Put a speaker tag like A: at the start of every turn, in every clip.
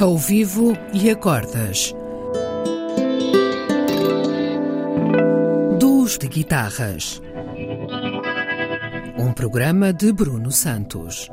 A: Ao vivo e acordas. Duos de guitarras. Um programa de Bruno Santos.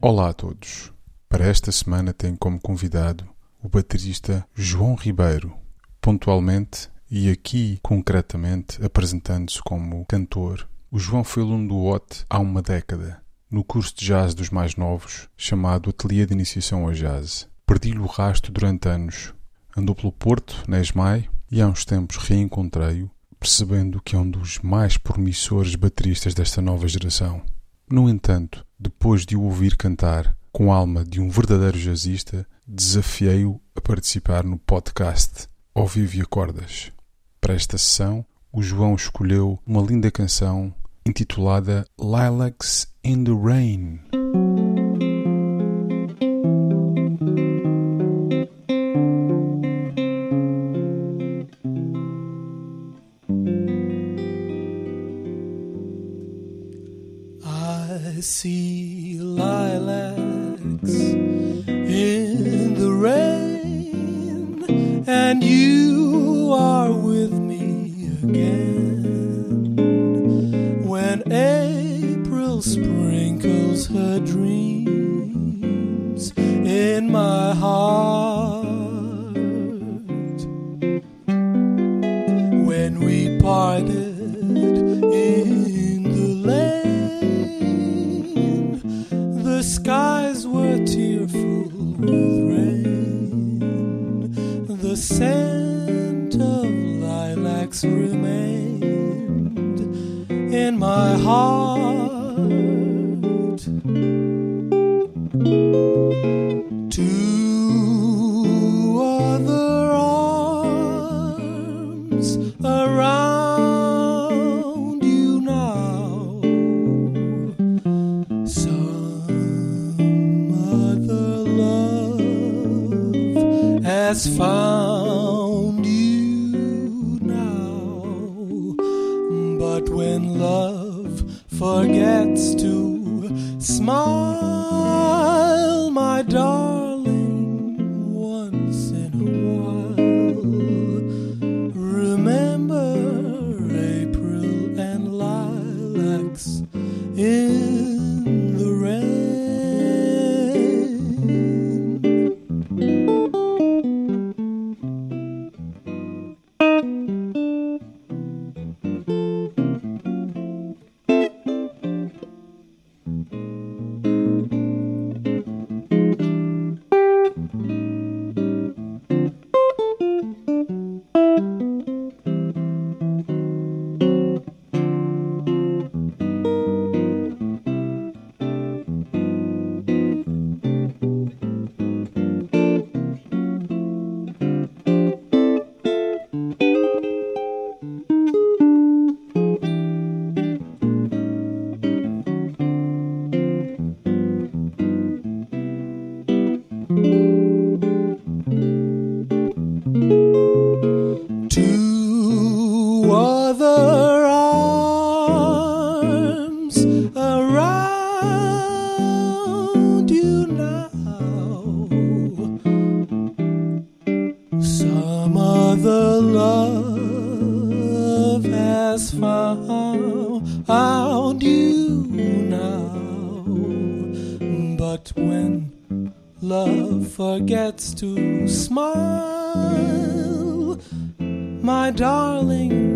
B: Olá a todos. Para esta semana tem como convidado o baterista João Ribeiro, pontualmente e aqui concretamente apresentando-se como cantor. O João foi aluno do OT há uma década, no curso de jazz dos mais novos, chamado Ateliê de Iniciação ao Jazz. Perdi-lhe o rastro durante anos. Andou pelo Porto, na Esmai, e há uns tempos reencontrei-o, percebendo que é um dos mais promissores bateristas desta nova geração. No entanto, depois de o ouvir cantar, com a alma de um verdadeiro jazzista, desafiei-o a participar no podcast Ao Vivo e Acordas. Para esta sessão, o João escolheu uma linda canção intitulada Lilacs in the Rain.
C: I see lilacs in the rain, and you are with me again. When April sprinkles her dreams in my heart. scent of lilacs remained in my heart. Two other arms around you now. Some other love has found. when love forgets to smile, my darling, once in a while. Remember April and lilacs. other love has found you now. But when love forgets to smile, my darling.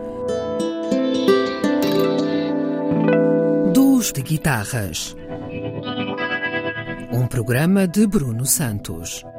A: de Guitarras. Um programa de Bruno Santos.